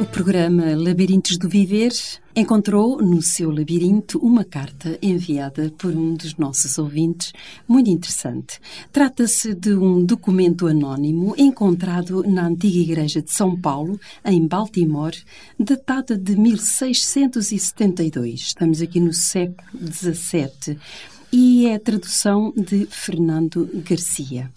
O programa Labirintos do Viver encontrou no seu labirinto uma carta enviada por um dos nossos ouvintes, muito interessante. Trata-se de um documento anónimo encontrado na antiga Igreja de São Paulo, em Baltimore, datada de 1672. Estamos aqui no século XVII e é a tradução de Fernando Garcia.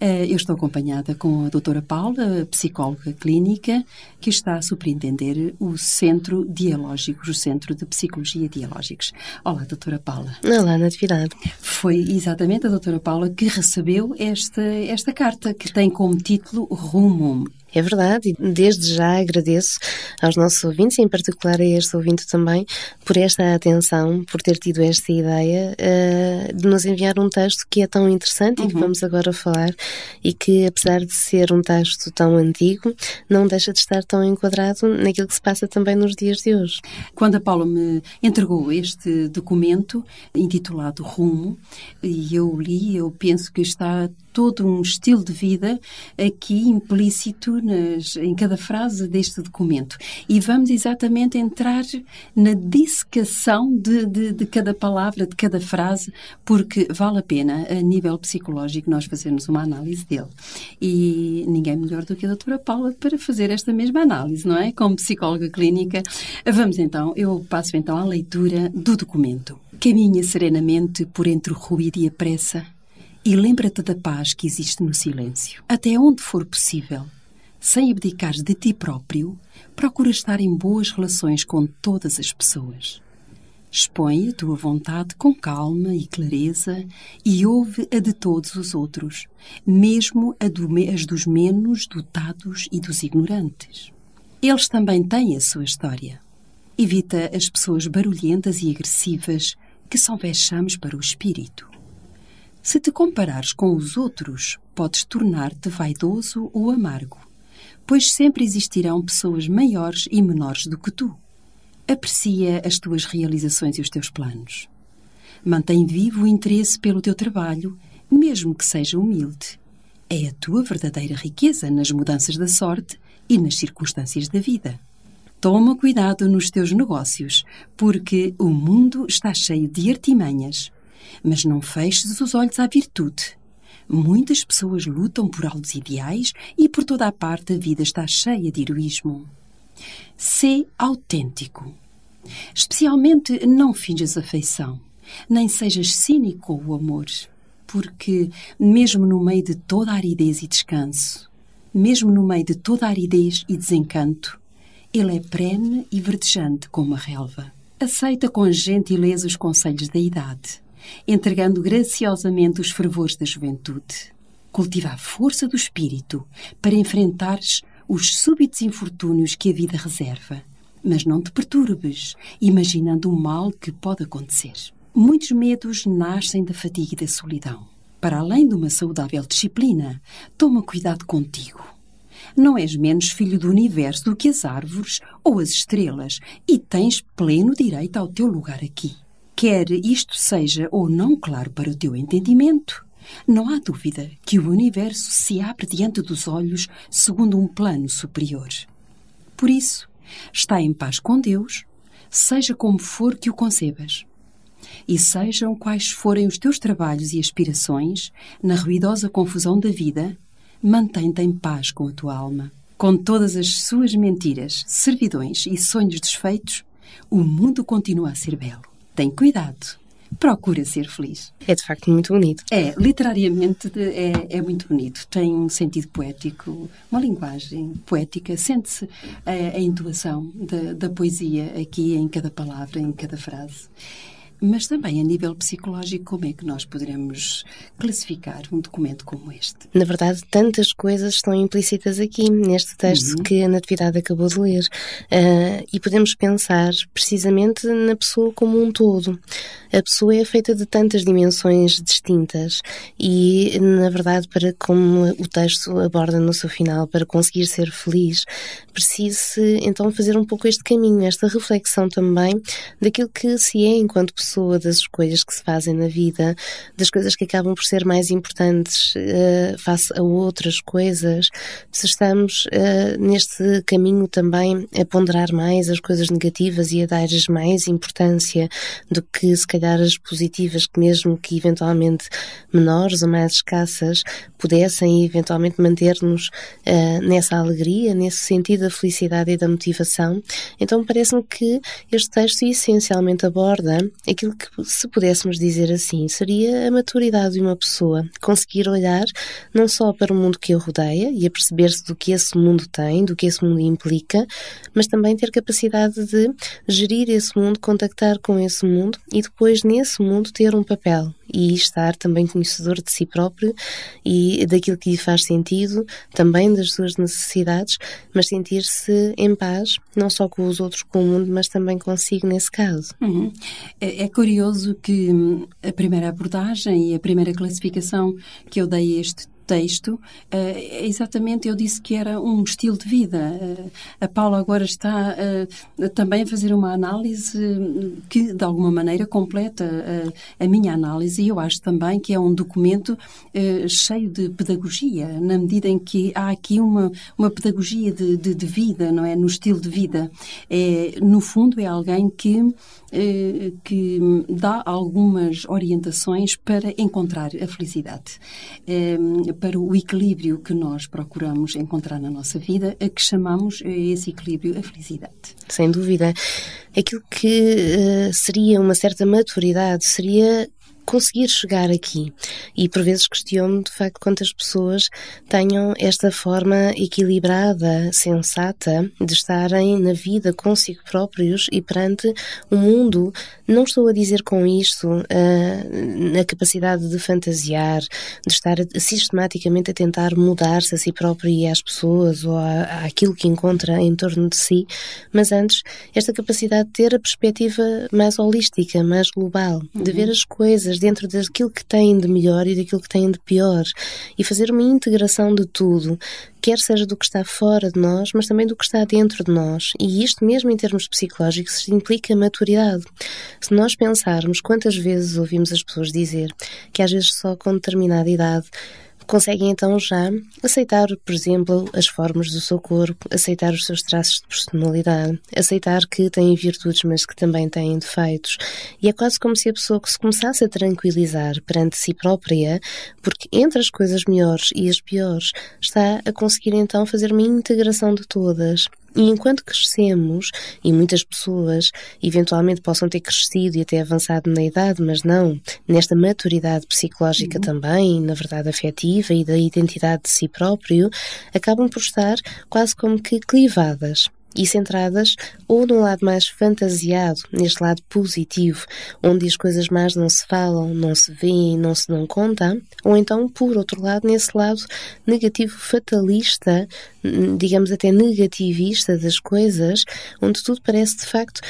Eh, eu estou acompanhada com a doutora Paula, psicóloga clínica, que está a superintender o Centro Dialógicos, o Centro de Psicologia Dialógicos. Olá, doutora Paula. Olá, Natividade. Foi exatamente a doutora Paula que recebeu esta, esta carta, que tem como título Rumum, é verdade, e desde já agradeço aos nossos ouvintes, em particular a este ouvinte também, por esta atenção, por ter tido esta ideia uh, de nos enviar um texto que é tão interessante uhum. e que uhum. vamos agora falar e que, apesar de ser um texto tão antigo, não deixa de estar tão enquadrado naquilo que se passa também nos dias de hoje. Quando a Paula me entregou este documento intitulado Rumo, e eu li, eu penso que está todo um estilo de vida aqui implícito nas, em cada frase deste documento. E vamos exatamente entrar na dissecação de, de, de, cada palavra, de cada frase, porque vale a pena, a nível psicológico, nós fazermos uma análise dele. E ninguém melhor do que a doutora Paula para fazer esta mesma análise, não é? Como psicóloga clínica. Vamos então, eu passo então à leitura do documento. Caminha serenamente por entre o ruído e a pressa e lembra-te da paz que existe no silêncio. Até onde for possível, sem abdicares de ti próprio, procura estar em boas relações com todas as pessoas. Expõe a tua vontade com calma e clareza e ouve a de todos os outros, mesmo a do, as dos menos dotados e dos ignorantes. Eles também têm a sua história. Evita as pessoas barulhentas e agressivas que são vexames para o espírito. Se te comparares com os outros, podes tornar-te vaidoso ou amargo, pois sempre existirão pessoas maiores e menores do que tu. Aprecia as tuas realizações e os teus planos. Mantém vivo o interesse pelo teu trabalho, mesmo que seja humilde. É a tua verdadeira riqueza nas mudanças da sorte e nas circunstâncias da vida. Toma cuidado nos teus negócios, porque o mundo está cheio de artimanhas mas não feches os olhos à virtude. Muitas pessoas lutam por altos ideais e por toda a parte a vida está cheia de heroísmo. Sê autêntico. Especialmente não finjas afeição, nem sejas cínico com o amor, porque, mesmo no meio de toda a aridez e descanso, mesmo no meio de toda a aridez e desencanto, ele é perene e verdejante como a relva. Aceita com gentileza os conselhos da idade entregando graciosamente os fervores da juventude. Cultiva a força do espírito para enfrentares os súbitos infortúnios que a vida reserva. Mas não te perturbes, imaginando o mal que pode acontecer. Muitos medos nascem da fadiga e da solidão. Para além de uma saudável disciplina, toma cuidado contigo. Não és menos filho do universo do que as árvores ou as estrelas e tens pleno direito ao teu lugar aqui. Quer isto seja ou não claro para o teu entendimento, não há dúvida que o universo se abre diante dos olhos segundo um plano superior. Por isso, está em paz com Deus, seja como for que o concebas. E sejam quais forem os teus trabalhos e aspirações, na ruidosa confusão da vida, mantém-te em paz com a tua alma. Com todas as suas mentiras, servidões e sonhos desfeitos, o mundo continua a ser belo tem cuidado. Procura ser feliz. É de facto muito bonito. É, literariamente é, é muito bonito. Tem um sentido poético, uma linguagem poética. Sente-se a, a, intuação da, da poesia aqui em cada palavra, em cada frase. Mas também a nível psicológico, como é que nós poderemos classificar um documento como este? Na verdade, tantas coisas estão implícitas aqui, neste texto uhum. que a Natividade acabou de ler. Uh, e podemos pensar precisamente na pessoa como um todo. A pessoa é feita de tantas dimensões distintas e, na verdade, para como o texto aborda no seu final, para conseguir ser feliz, precisa então fazer um pouco este caminho, esta reflexão também daquilo que se é enquanto pessoa, das escolhas que se fazem na vida, das coisas que acabam por ser mais importantes uh, face a outras coisas, se estamos uh, neste caminho também a ponderar mais as coisas negativas e a dar-lhes mais importância do que se calhar as positivas, que mesmo que eventualmente menores ou mais escassas, pudessem eventualmente manter-nos uh, nessa alegria, nesse sentido da felicidade e da motivação. Então parece-me que este texto essencialmente aborda aquilo que, se pudéssemos dizer assim, seria a maturidade de uma pessoa, conseguir olhar não só para o mundo que a rodeia e a perceber-se do que esse mundo tem, do que esse mundo implica, mas também ter capacidade de gerir esse mundo, contactar com esse mundo e depois nesse mundo ter um papel e estar também conhecedor de si próprio e daquilo que lhe faz sentido, também das suas necessidades, mas sentir-se em paz, não só com os outros, com o mundo, mas também consigo nesse caso. Uhum. É, é, curioso que hum, a primeira abordagem e a primeira classificação que eu dei a este texto, uh, exatamente eu disse que era um estilo de vida. Uh, a Paula agora está uh, também a fazer uma análise que, de alguma maneira, completa a minha análise e eu acho também que é um documento cheio de pedagogia, na medida em que há aqui uma, uma pedagogia de, de, de vida, não é? No estilo de vida. É, no fundo, é alguém que que dá algumas orientações para encontrar a felicidade para o equilíbrio que nós procuramos encontrar na nossa vida, a que chamamos eh, esse equilíbrio a felicidade. Sem dúvida. Aquilo que uh, seria uma certa maturidade seria conseguir chegar aqui. E por vezes questiono de facto quantas pessoas tenham esta forma equilibrada, sensata de estarem na vida consigo próprios e perante o mundo. Não estou a dizer com isto uh, na capacidade de fantasiar, de estar sistematicamente a tentar mudar-se a si próprio e às pessoas ou a, àquilo que encontra em torno de si, mas antes esta capacidade de ter a perspectiva mais holística, mais global, de ver uhum. as coisas dentro daquilo que têm de melhor e daquilo que têm de pior e fazer uma integração de tudo, quer seja do que está fora de nós, mas também do que está dentro de nós. E isto, mesmo em termos psicológicos, implica maturidade. Se nós pensarmos quantas vezes ouvimos as pessoas dizer que às vezes só com determinada idade conseguem então já aceitar, por exemplo, as formas do seu corpo, aceitar os seus traços de personalidade, aceitar que têm virtudes, mas que também têm defeitos. E é quase como se a pessoa que se começasse a tranquilizar perante si própria, porque entre as coisas melhores e as piores está a conseguir então fazer uma integração de todas. E enquanto crescemos, e muitas pessoas eventualmente possam ter crescido e até avançado na idade, mas não nesta maturidade psicológica uhum. também, na verdade afetiva e da identidade de si próprio, acabam por estar quase como que clivadas e centradas ou num lado mais fantasiado, neste lado positivo, onde as coisas mais não se falam, não se veem, não se não contam, ou então, por outro lado, nesse lado negativo fatalista, digamos até negativista das coisas, onde tudo parece de facto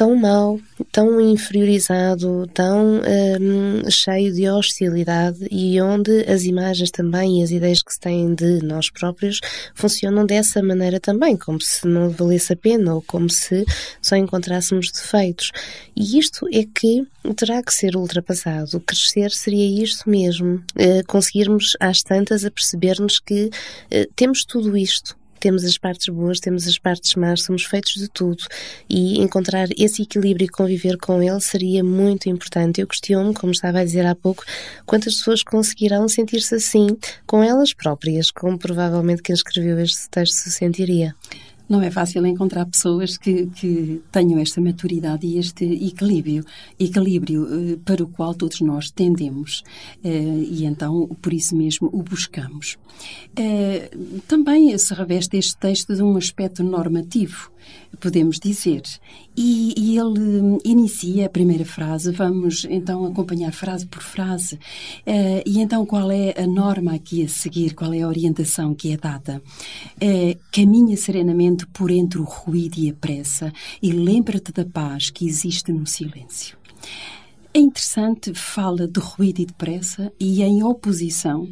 tão mau, tão inferiorizado, tão um, cheio de hostilidade e onde as imagens também e as ideias que se têm de nós próprios funcionam dessa maneira também, como se não valesse a pena ou como se só encontrássemos defeitos. E isto é que terá que ser ultrapassado. Crescer seria isto mesmo, uh, conseguirmos às tantas a percebermos que uh, temos tudo isto temos as partes boas, temos as partes más, somos feitos de tudo e encontrar esse equilíbrio e conviver com ele seria muito importante. Eu questiono, como estava a dizer há pouco, quantas pessoas conseguirão sentir-se assim com elas próprias, como provavelmente quem escreveu este texto se sentiria. Não é fácil encontrar pessoas que, que tenham esta maturidade e este equilíbrio, equilíbrio eh, para o qual todos nós tendemos eh, e então por isso mesmo o buscamos. Eh, também se reveste este texto de um aspecto normativo podemos dizer. E, e, ele inicia a primeira frase, vamos então acompanhar frase por frase. Uh, e então, qual é a norma aqui a seguir? Qual é a orientação que é dada? Uh, caminha serenamente por entre o ruído e a pressa e lembra-te da paz que existe no silêncio. É interessante, fala de ruído e de pressa, e em oposição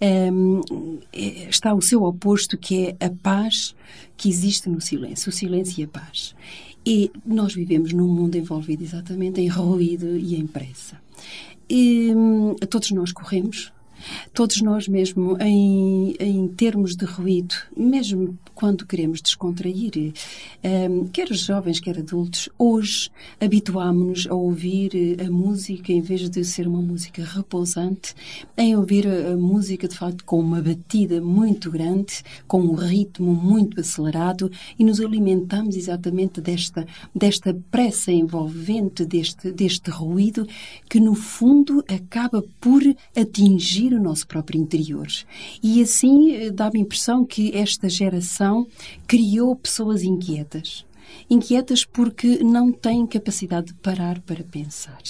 um, é, está o seu oposto, que é a paz que existe no silêncio, o silêncio e a paz. E nós vivemos num mundo envolvido exatamente em ruído e em pressa. E, hum, todos nós corremos, todos nós mesmo em, em termos de ruído, mesmo quando queremos descontrair, um, ehm, quer os jovens, quer adultos, hoje habituámonos a ouvir eh, a música, em vez de ser uma música repousante, em ouvir a, a música, de facto, com uma batida muito grande, com um ritmo muito acelerado e nos alimentamos exatamente desta, desta pressa envolvente, deste, deste ruído, que no fundo acaba por atingir o nosso próprio interior. E assim eh, dá-me a impressão que esta geração criou pessoas inquietas. Inquietas porque não têm capacidade de parar para pensar.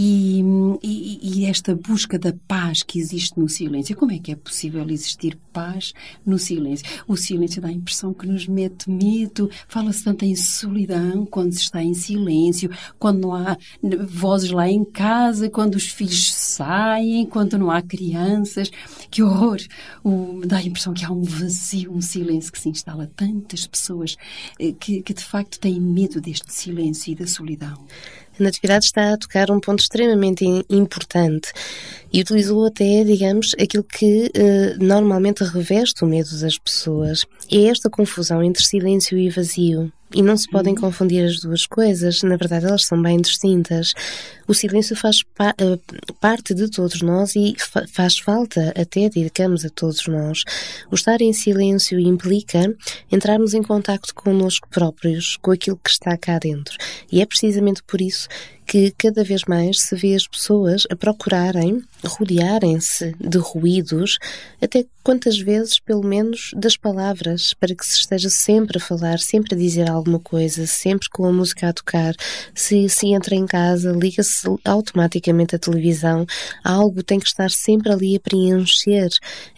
E, e, e, esta busca da paz que existe no silêncio. Como é que é possível existir paz no silêncio? O silêncio dá a impressão que nos mete medo, fala-se tanto em solidão quando se está em silêncio, quando não há vozes lá em casa, quando os filhos saem, quando não há crianças. Que horror! O, dá a impressão que há um vazio, um silêncio que se instala. Tantas pessoas eh, que, que de facto têm medo deste silêncio e da solidão. Natividade está a tocar um ponto extremamente importante e utilizou até, digamos, aquilo que eh, normalmente reveste o medo das pessoas. É esta confusão entre silêncio e vazio. E não se podem uhum. confundir as duas coisas, na verdade elas são bem distintas. O silêncio faz pa eh, parte de todos nós e fa faz falta até, digamos, a todos nós. O estar em silêncio implica entrarmos em contacto connosco próprios, com aquilo que está cá dentro. E é precisamente por isso que cada vez mais se vê as pessoas a procurarem rodearem-se de ruídos, até quantas vezes, pelo menos, das palavras, para que se esteja sempre a falar, sempre a dizer alguma coisa, sempre com a música a tocar. Se se entra em casa, liga-se automaticamente a televisão, algo tem que estar sempre ali a preencher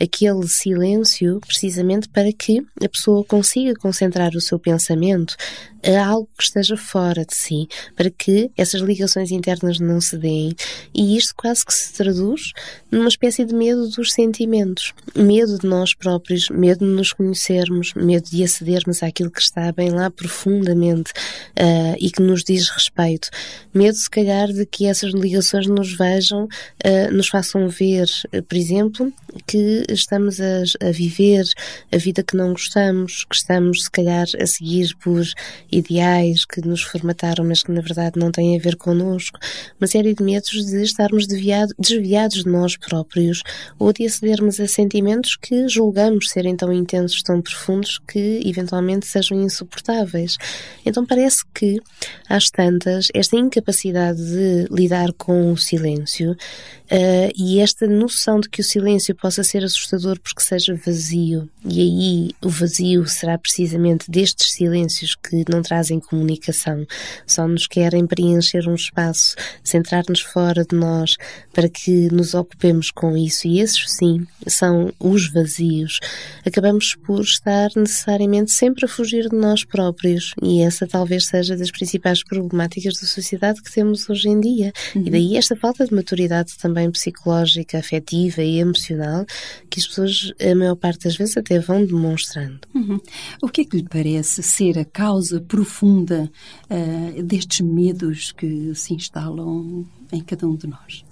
aquele silêncio, precisamente para que a pessoa consiga concentrar o seu pensamento a algo que esteja fora de si, para que essas ligações internas não se deem. E isto quase que se traduz numa espécie de medo dos sentimentos, medo de nós próprios, medo de nos conhecermos, medo de acedermos àquilo que está bem lá profundamente uh, e que nos diz respeito, medo se calhar de que essas ligações nos vejam, uh, nos façam ver, uh, por exemplo, que estamos a, a viver a vida que não gostamos, que estamos se calhar a seguir por ideais que nos formataram, mas que na verdade não têm a ver connosco, uma série de medos de estarmos desviado, desviados de nós próprios ou de acedermos a sentimentos que julgamos serem tão intensos, tão profundos, que eventualmente sejam insuportáveis. Então parece que, às tantas, esta incapacidade de lidar com o silêncio uh, e esta noção de que o silêncio possa ser assustador porque seja vazio, e aí o vazio será precisamente destes silêncios que não trazem comunicação, só nos querem preencher um espaço, centrar-nos fora de nós para que nos ocupemos com isso, e esses sim são os vazios. Acabamos por estar necessariamente sempre a fugir de nós próprios, e essa talvez seja das principais problemáticas da sociedade que temos hoje em dia. Uhum. E daí esta falta de maturidade também psicológica, afetiva e emocional que as pessoas, a maior parte das vezes, até vão demonstrando. Uhum. O que é que lhe parece ser a causa profunda uh, destes medos que se instalam em cada um de nós.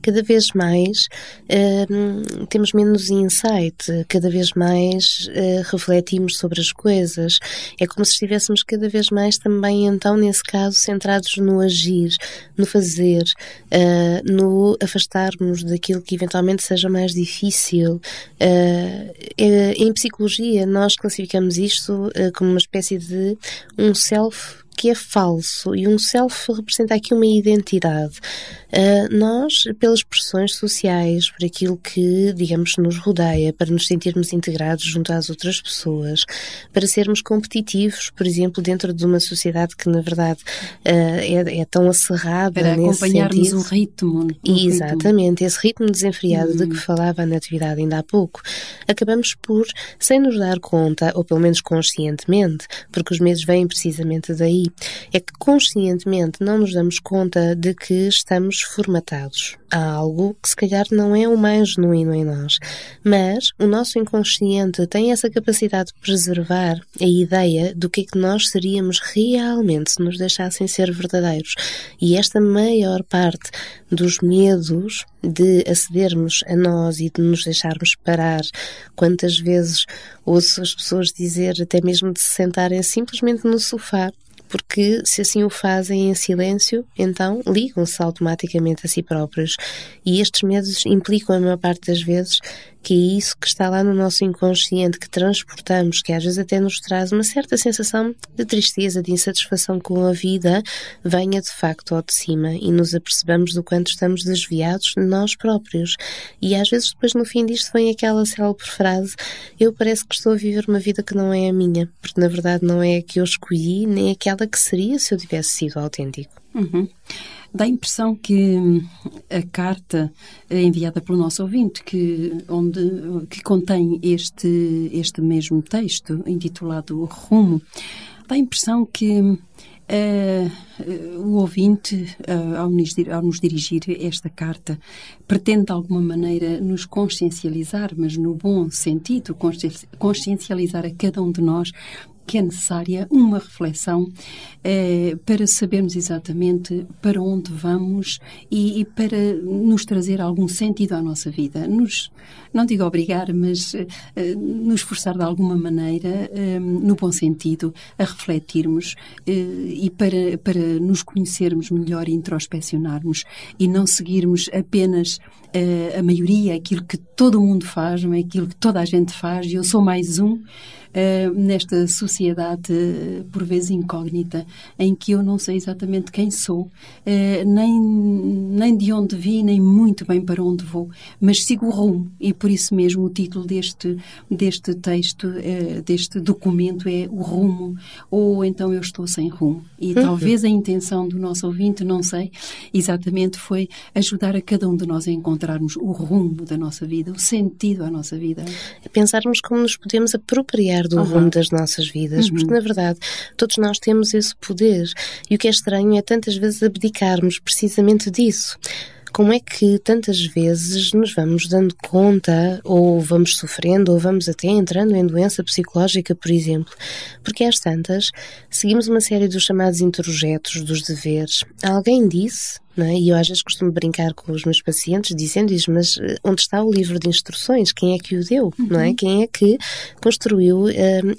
Cada vez mais uh, temos menos insight, cada vez mais uh, refletimos sobre as coisas. É como se estivéssemos cada vez mais também, então, nesse caso, centrados no agir, no fazer, uh, no afastarmos daquilo que eventualmente seja mais difícil. em psicologia, nós classificamos isto como uma espécie de um self que é falso e um self representa aqui uma identidade. Uh, nós, pelas pressões sociais, por aquilo que, digamos, nos rodeia, para nos sentirmos integrados junto às outras pessoas, para sermos competitivos, por exemplo, dentro de uma sociedade que, na verdade, uh, é, é, tão acerrada para acompanharmos sentido. o ritmo. Um Exatamente, ritmo. esse ritmo desenfreado de que hum. falava a Natividade ainda há pouco. Acabamos por, sem nos dar conta, ou pelo menos conscientemente, porque os medos vêm precisamente daí, é que conscientemente não nos damos conta de que estamos formatados a algo que se calhar não é o mais genuíno em nós, mas o nosso inconsciente tem essa capacidade de preservar a ideia do que é que nós seríamos realmente se nos deixassem ser verdadeiros. E esta maior parte dos medos de acedermos a nós e de nos deixarmos parar. Quantas vezes ouço as pessoas dizer, até mesmo de se sentarem simplesmente no sofá porque se assim o fazem em silêncio, então ligam-se automaticamente a si próprios. E estes medos implicam, a maior parte das vezes, que é isso que está lá no nosso inconsciente, que transportamos, que às vezes até nos traz uma certa sensação de tristeza, de insatisfação com a vida, venha de facto ao de cima e nos apercebamos do quanto estamos desviados nós próprios. E às vezes depois no fim disto vem aquela célebre frase: Eu parece que estou a viver uma vida que não é a minha, porque na verdade não é a que eu escolhi, nem aquela que seria se eu tivesse sido autêntico. Uhum. Dá a impressão que hum, a carta enviada pelo nosso ouvinte, que, onde, que contém este, este mesmo texto, intitulado Rumo, dá a impressão que uh, o ouvinte, uh, ao, nos, ao nos dirigir esta carta, pretende de alguma maneira nos consciencializar, mas no bom sentido, consciencializar a cada um de nós que é necessária uma reflexão eh, para sabermos exatamente para onde vamos e, e, para nos trazer algum sentido à nossa vida. Nos, não digo obrigar, mas eh, nos forçar de alguma maneira, eh, no bom sentido, a refletirmos eh, e para, para nos conhecermos melhor e introspeccionarmos e não seguirmos apenas eh, a maioria, aquilo que todo mundo faz, é aquilo que toda a gente faz, e eu sou mais um. Uh, nesta sociedade, uh, por vezes incógnita, em que eu não sei exatamente quem sou, uh, nem, nem de onde vim, nem muito bem para onde vou, mas sigo o rumo. E por isso mesmo o título deste, deste texto, deste documento é O Rumo, ou então Eu Estou Sem Rumo. E uhum. talvez a intenção do nosso ouvinte, não sei, exatamente foi ajudar a cada um de nós a encontrarmos o rumo da nossa vida, o sentido à nossa vida. Pensarmos como nos podemos apropriar do uhum. rumo das nossas vidas, uhum. porque na verdade todos nós temos esse poder e o que é estranho é tantas vezes abdicarmos precisamente disso como é que tantas vezes nos vamos dando conta, ou vamos sofrendo, ou vamos até entrando em doença psicológica, por exemplo? Porque às tantas seguimos uma série dos chamados introjetos, dos deveres. Alguém disse é? E eu às vezes costumo brincar com os meus pacientes dizendo-lhes, mas eh, onde está o livro de instruções? Quem é que o deu? Uhum. Não é? Quem é que construiu uh,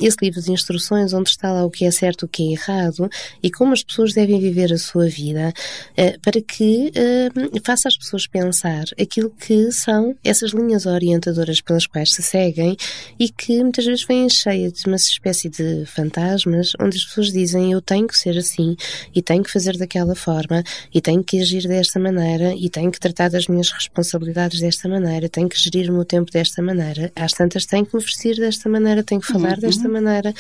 esse livro de instruções onde está lá o que é certo, o que é errado e como as pessoas devem viver a sua vida uh, para que uh, faça as pessoas pensar aquilo que são essas linhas orientadoras pelas quais se seguem e que muitas vezes vêm cheia de uma espécie de fantasmas onde as pessoas dizem eu tenho que ser assim e tenho que fazer daquela forma e tenho que agir desta maneira e tenho que tratar das minhas responsabilidades desta maneira, tenho que gerir o meu tempo desta maneira. Às tantas tenho que me vestir desta maneira, tenho que falar uhum. desta maneira,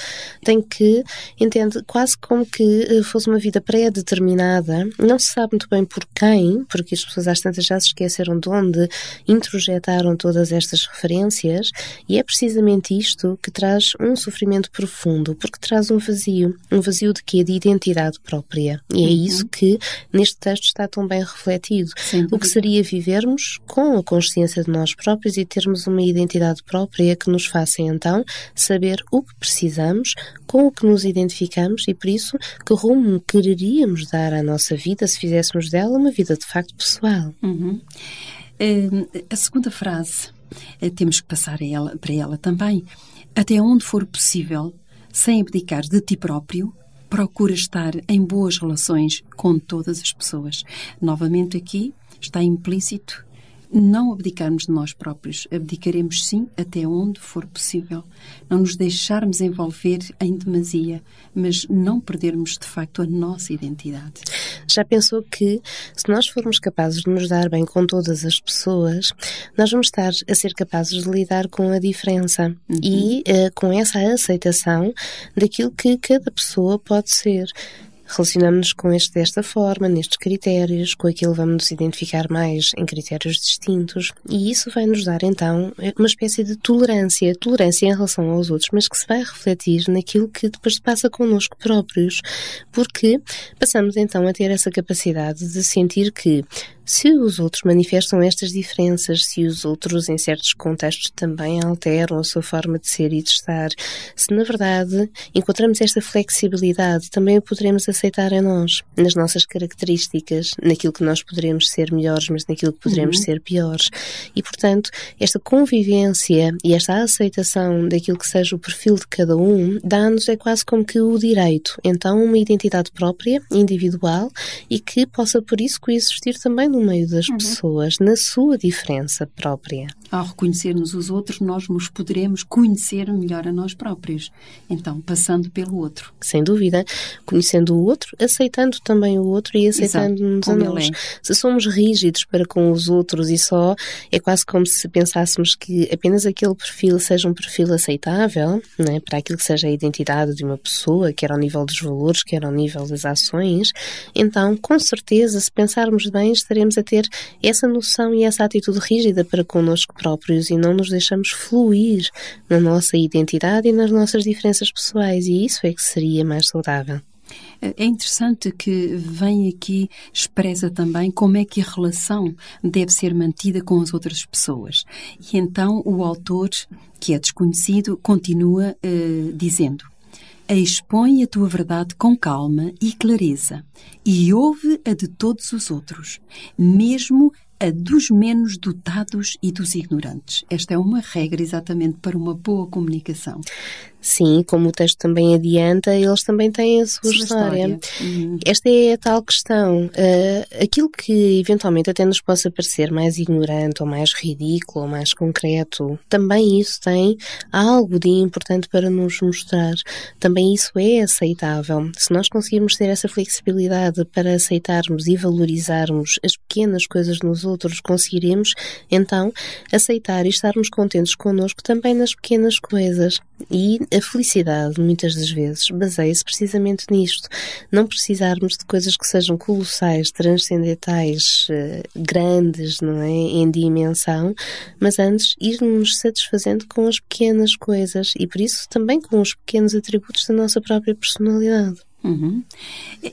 tenho que, entende, quase como que eh, fosse uma vida pré-determinada, não se sabe muito bem por quem, porque as pessoas às tantas já se esqueceram de onde introjetaram todas estas referências, e é precisamente isto que traz um sofrimento profundo, porque traz um vazio, um vazio de quê? De identidade própria. E é uhum. isso que neste texto está tão bem refletido. O que seria vivermos com a consciência de nós próprios e termos uma identidade própria que nos faça então saber o que precisamos, com o que nos identificamos e por isso que rumo quereríamos dar à nossa vida se fizéssemos dela uma vida de facto pessoal. Uhum. a segunda frase, eh, temos que passar ela, para ela também. Até onde for possível, sem abdicar de ti próprio, procura estar em boas relações com todas as pessoas. Novamente aqui está implícito não abdicarmos de nós próprios. Abdicaremos sim até onde for possível. Não nos deixarmos envolver em demasia, mas não perdermos de facto a nossa identidade. Já pensou que se nós formos capazes de nos dar bem com todas as pessoas, nós vamos estar a ser capazes de lidar com a diferença uhum. e uh, com essa aceitação daquilo que cada pessoa pode ser relacionamos-nos com este desta forma, nestes critérios, com aquilo vamos nos identificar mais em critérios distintos, e isso vai nos dar então uma espécie de tolerância, tolerância em relação aos outros, mas que se vai refletir naquilo que depois passa connosco próprios, porque passamos então a ter essa capacidade de sentir que se os outros manifestam estas diferenças, se os outros, em certos contextos, também alteram a sua forma de ser e de estar, se na verdade encontramos esta flexibilidade, também o poderemos aceitar em nós, nas nossas características, naquilo que nós poderemos ser melhores, mas naquilo que poderemos uhum. ser piores. E, portanto, esta convivência e esta aceitação daquilo que seja o perfil de cada um dá-nos é quase como que o direito, então, uma identidade própria, individual e que possa, por isso, coexistir também no meio das uhum. pessoas, na sua diferença própria. Ao reconhecermos os outros, nós nos poderemos conhecer melhor a nós próprios. Então, passando pelo outro. Sem dúvida. Conhecendo o outro, aceitando também o outro e aceitando-nos a nós. É. Se somos rígidos para com os outros e só, é quase como se pensássemos que apenas aquele perfil seja um perfil aceitável, né, para aquilo que seja a identidade de uma pessoa, quer ao nível dos valores, quer ao nível das ações, então, com certeza, se pensarmos bem, estaremos a ter essa noção e essa atitude rígida para connosco próprios e não nos deixamos fluir na nossa identidade e nas nossas diferenças pessoais, e isso é que seria mais saudável. É interessante que vem aqui, expressa também como é que a relação deve ser mantida com as outras pessoas. E então o autor, que é desconhecido, continua uh, dizendo: Expõe a tua verdade com calma e clareza, e ouve a de todos os outros, mesmo a dos menos dotados e dos ignorantes. Esta é uma regra exatamente para uma boa comunicação. Sim, como o texto também adianta, eles também têm a sua, sua história. história. Uhum. Esta é a tal questão. Uh, aquilo que eventualmente até nos possa parecer mais ignorante ou mais ridículo ou mais concreto, também isso tem algo de importante para nos mostrar. Também isso é aceitável. Se nós conseguirmos ter essa flexibilidade para aceitarmos e valorizarmos as pequenas coisas nos outros, conseguiremos então aceitar e estarmos contentes connosco também nas pequenas coisas. E a felicidade, muitas das vezes, baseia-se precisamente nisto. Não precisarmos de coisas que sejam colossais, transcendentais, uh, grandes, não é? Em dimensão, mas antes ir-nos satisfazendo com as pequenas coisas e, por isso, também com os pequenos atributos da nossa própria personalidade. Uhum.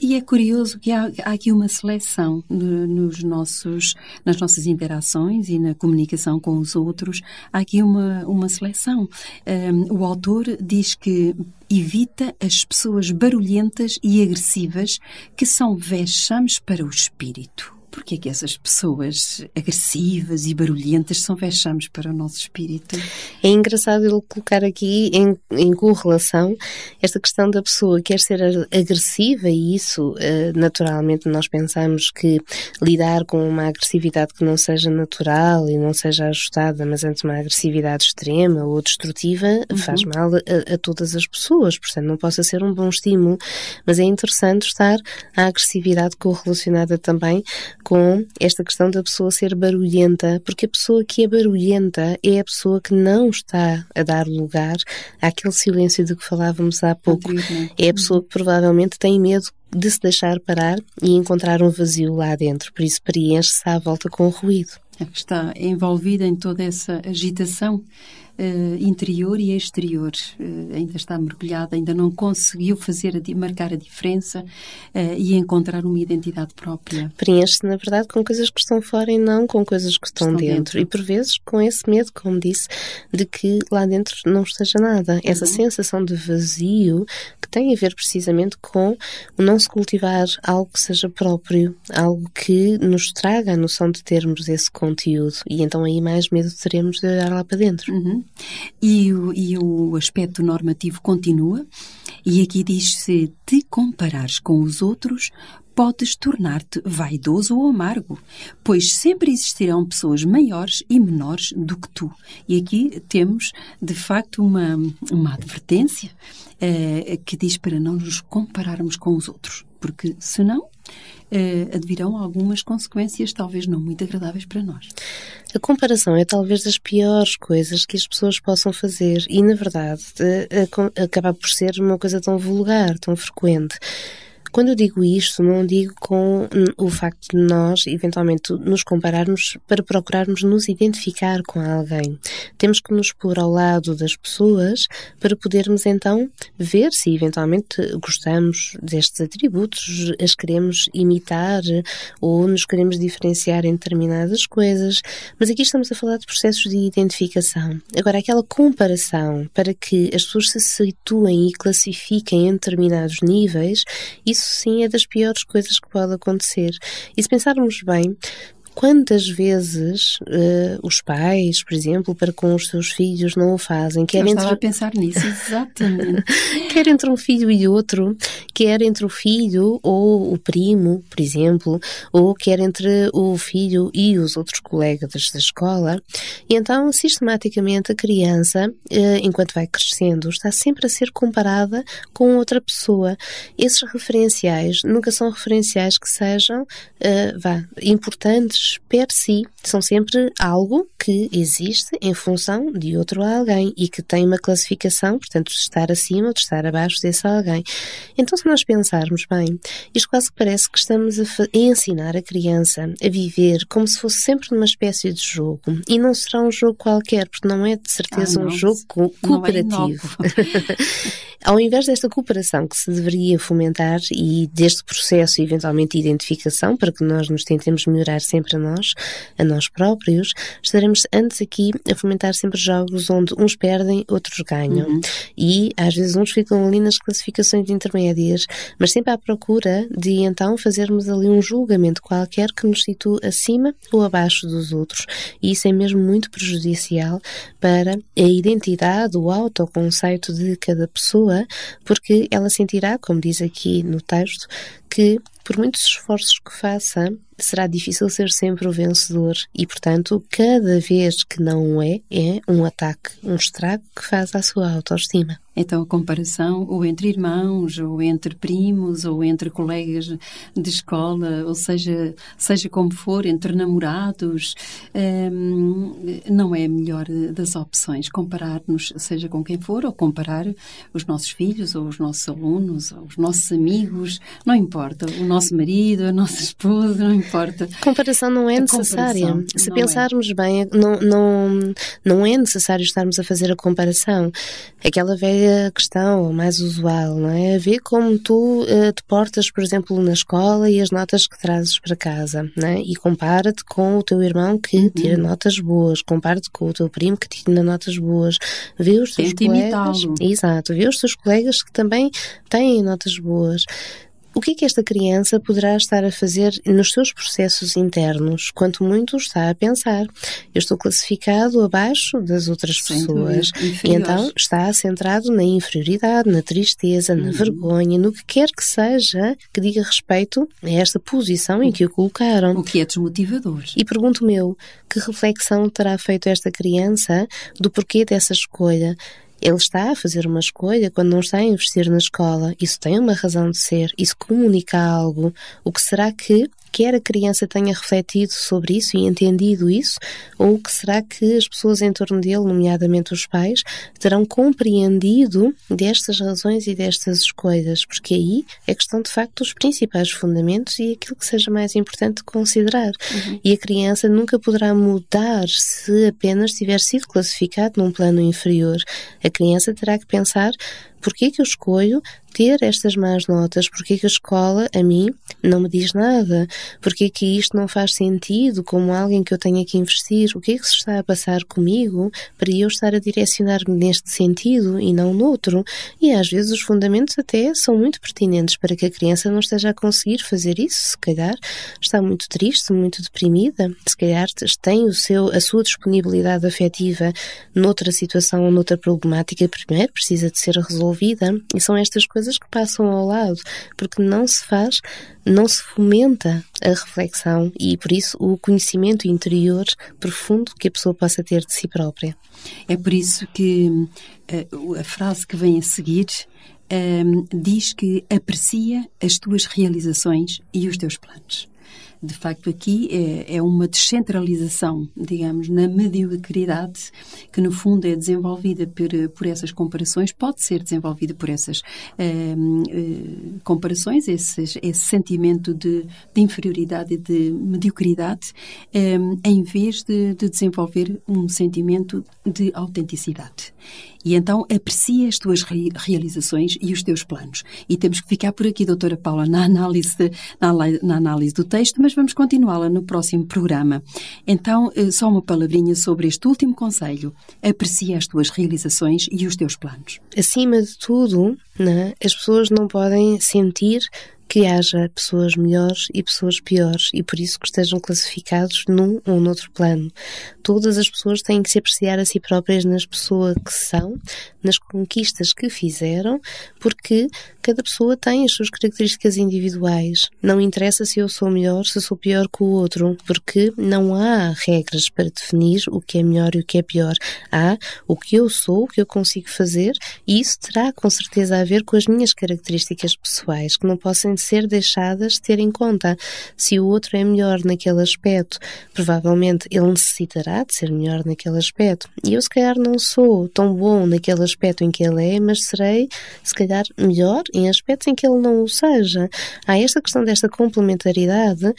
E é curioso que há, há aqui uma seleção de, nos nossos, nas nossas interações e na comunicação com os outros. Há aqui uma, uma seleção. Um, o autor diz que evita as pessoas barulhentas e agressivas que são vexames para o espírito. Porquê que essas pessoas agressivas e barulhentas são vexames para o nosso espírito? É engraçado ele colocar aqui em, em correlação esta questão da pessoa quer ser agressiva e isso, eh, naturalmente, nós pensamos que lidar com uma agressividade que não seja natural e não seja ajustada, mas antes uma agressividade extrema ou destrutiva, uhum. faz mal a, a todas as pessoas, portanto não possa ser um bom estímulo. Mas é interessante estar a agressividade correlacionada também com esta questão da pessoa ser barulhenta, porque a pessoa que é barulhenta é a pessoa que não está a dar lugar àquele silêncio de que falávamos há pouco. É a pessoa que provavelmente tem medo de se deixar parar e encontrar um vazio lá dentro, por isso preenche-se à volta com ruído. Está envolvida em toda essa agitação uh, interior e exterior. Uh, ainda está mergulhada, ainda não conseguiu fazer a, marcar a diferença uh, e encontrar uma identidade própria. Preenche-se, na verdade, com coisas que estão fora e não com coisas que estão, estão dentro. dentro. E por vezes com esse medo, como disse, de que lá dentro não esteja nada. Uhum. Essa sensação de vazio que tem a ver precisamente com o não se cultivar algo que seja próprio, algo que nos traga a noção de termos esse conteúdo. E então aí mais medo teremos de olhar lá para dentro. Uhum. E o, e o aspecto normativo continua, e aqui diz-se: te comparares com os outros, podes tornar-te vaidoso ou amargo, pois sempre existirão pessoas maiores e menores do que tu. E aqui temos, de facto, uma, uma advertência eh, que diz para não nos compararmos com os outros, porque senão eh, advirão algumas consequências, talvez não muito agradáveis para nós. A comparação é talvez das piores coisas que as pessoas possam fazer e, na verdade, eh, acaba por ser uma coisa tão vulgar, tão frequente. Quando eu digo isto, não digo com o facto de nós, eventualmente, nos compararmos para procurarmos nos identificar com alguém. Temos que nos pôr ao lado das pessoas para podermos então ver se eventualmente gostamos destes atributos, as queremos imitar ou nos queremos diferenciar em determinadas coisas. Mas aqui estamos a falar de processos de identificação. Agora, aquela comparação para que as pessoas se situem e classifiquem em determinados níveis, isso isso sim é das piores coisas que pode acontecer. E se pensarmos bem, Quantas vezes uh, os pais, por exemplo, para com os seus filhos não o fazem? Quer Eu entre... estava a pensar nisso, exatamente. quer entre um filho e outro, quer entre o filho ou o primo, por exemplo, ou quer entre o filho e os outros colegas da escola. E então, sistematicamente, a criança, uh, enquanto vai crescendo, está sempre a ser comparada com outra pessoa. Esses referenciais nunca são referenciais que sejam, uh, vá, importantes per si são sempre algo que existe em função de outro alguém e que tem uma classificação, portanto, de estar acima ou de estar abaixo desse alguém. Então, se nós pensarmos bem, isto quase que parece que estamos a, a ensinar a criança a viver como se fosse sempre numa espécie de jogo. E não será um jogo qualquer, porque não é de certeza ah, um jogo co é cooperativo. Ao invés desta cooperação que se deveria fomentar e deste processo, eventualmente, de identificação, para que nós nos tentemos melhorar sempre a nós, a nós próprios, estaremos antes aqui a fomentar sempre jogos onde uns perdem, outros ganham. Uhum. E às vezes uns ficam ali nas classificações intermédias, mas sempre à procura de então fazermos ali um julgamento qualquer que nos situe acima ou abaixo dos outros. E isso é mesmo muito prejudicial para a identidade, o autoconceito de cada pessoa, porque ela sentirá, como diz aqui no texto, que por muitos esforços que faça, será difícil ser sempre o vencedor e, portanto, cada vez que não é, é um ataque, um estrago que faz à sua autoestima. Então, a comparação, ou entre irmãos, ou entre primos, ou entre colegas de escola, ou seja, seja como for, entre namorados, hum, não é a melhor das opções. Comparar-nos, seja com quem for, ou comparar os nossos filhos, ou os nossos alunos, ou os nossos amigos, não importa. O nosso marido, a nossa esposa, não importa. Comparação não é necessária. Se é. pensarmos é. bem, não, não, não é necessário estarmos a fazer a comparação. Aquela velha a questão mais usual, não é? Ver como tu uh, te portas, por exemplo, na escola e as notas que trazes para casa, não é? E compara-te com o teu irmão que uhum. tira notas boas, compara-te com o teu primo que tira notas boas, vê os teus Tente colegas. Exato, vê os teus colegas que também têm notas boas. O que é que esta criança poderá estar a fazer nos seus processos internos, quanto muito está a pensar? Eu estou classificado abaixo das outras Sem pessoas. E então está centrado na inferioridade, na tristeza, na uhum. vergonha, no que quer que seja que diga respeito a esta posição em que o colocaram. O que é desmotivador. E pergunto-me eu, que reflexão terá feito esta criança do porquê dessa escolha? Ele está a fazer uma escolha quando não está a investir na escola. Isso tem uma razão de ser. Isso comunica algo. O que será que quer a criança tenha refletido sobre isso e entendido isso, ou que será que as pessoas em torno dele, nomeadamente os pais, terão compreendido destas razões e destas escolhas? Porque aí é questão de facto dos principais fundamentos e aquilo que seja mais importante considerar. Uhum. E a criança nunca poderá mudar se apenas tiver sido classificado num plano inferior. A criança terá que pensar Porquê que eu escolho ter estas más notas? Porquê que a escola, a mim, não me diz nada? Porquê que isto não faz sentido como alguém que eu tenho que investir? O que é que se está a passar comigo para eu estar a direcionar-me neste sentido e não noutro? E às vezes os fundamentos até são muito pertinentes para que a criança não esteja a conseguir fazer isso. Se calhar está muito triste, muito deprimida, se calhar tem o seu, a sua disponibilidade afetiva noutra situação ou noutra problemática, primeiro precisa de ser resolvida. E são estas coisas que passam ao lado, porque não se faz, não se fomenta a reflexão e, por isso, o conhecimento interior profundo que a pessoa possa ter de si própria. É por isso que uh, a frase que vem a seguir um, diz que aprecia as tuas realizações e os teus planos de facto, aqui é, é uma descentralização, digamos, na mediocridade, que no fundo é desenvolvida por, por essas comparações, pode ser desenvolvida por essas eh, eh, comparações, esses, esse sentimento de, de, inferioridade e de mediocridade, eh, em vez de, de desenvolver um sentimento de autenticidade. E então aprecia as tuas realizações e os teus planos. E temos que ficar por aqui, doutora Paula, na análise, na, na, análise do texto, mas vamos continuá-la no próximo programa. Então, eh, só uma palavrinha sobre este último conselho. Aprecia as tuas realizações e os teus planos. Acima de tudo, né, as pessoas não podem sentir que haja pessoas melhores e pessoas piores e por isso que estejam classificados num ou noutro plano. Todas as pessoas têm que se apreciar a si próprias nas pessoas que são, nas conquistas que fizeram, porque cada pessoa tem as suas características individuais. Não interessa se eu sou melhor, se sou pior que o outro, porque não há regras para definir o que é melhor e o que é pior. Há o que eu sou, o que eu consigo fazer, e isso terá com certeza a ver com as minhas características pessoais, que não possam ser deixadas de ter em conta. Se o outro é melhor naquele aspecto, provavelmente ele necessitará de ser melhor naquele aspecto. E eu, se calhar, não sou tão bom naquele aspecto em que ele é, mas serei, se calhar, melhor em aspectos em que ele não o seja. Há esta questão desta complementaridade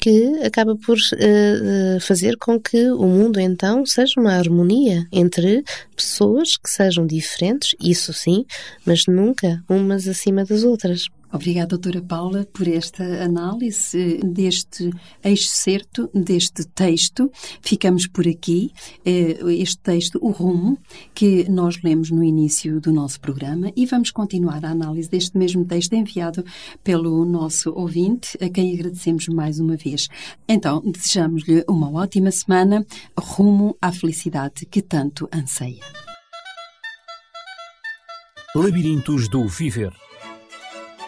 que acaba por uh, fazer com que o mundo então seja uma harmonia entre pessoas que sejam diferentes, isso sim, mas nunca umas acima das outras. Obrigada, doutora Paula, por esta análise deste excerto, deste texto. Ficamos por aqui. Eh, este texto, O Rumo, que nós lemos no início do nosso programa e vamos continuar a análise deste mesmo texto enviado pelo nosso ouvinte, a quem agradecemos mais uma vez. Então, desejamos-lhe uma ótima semana, rumo à felicidade que tanto anseia. Labirintos do Viver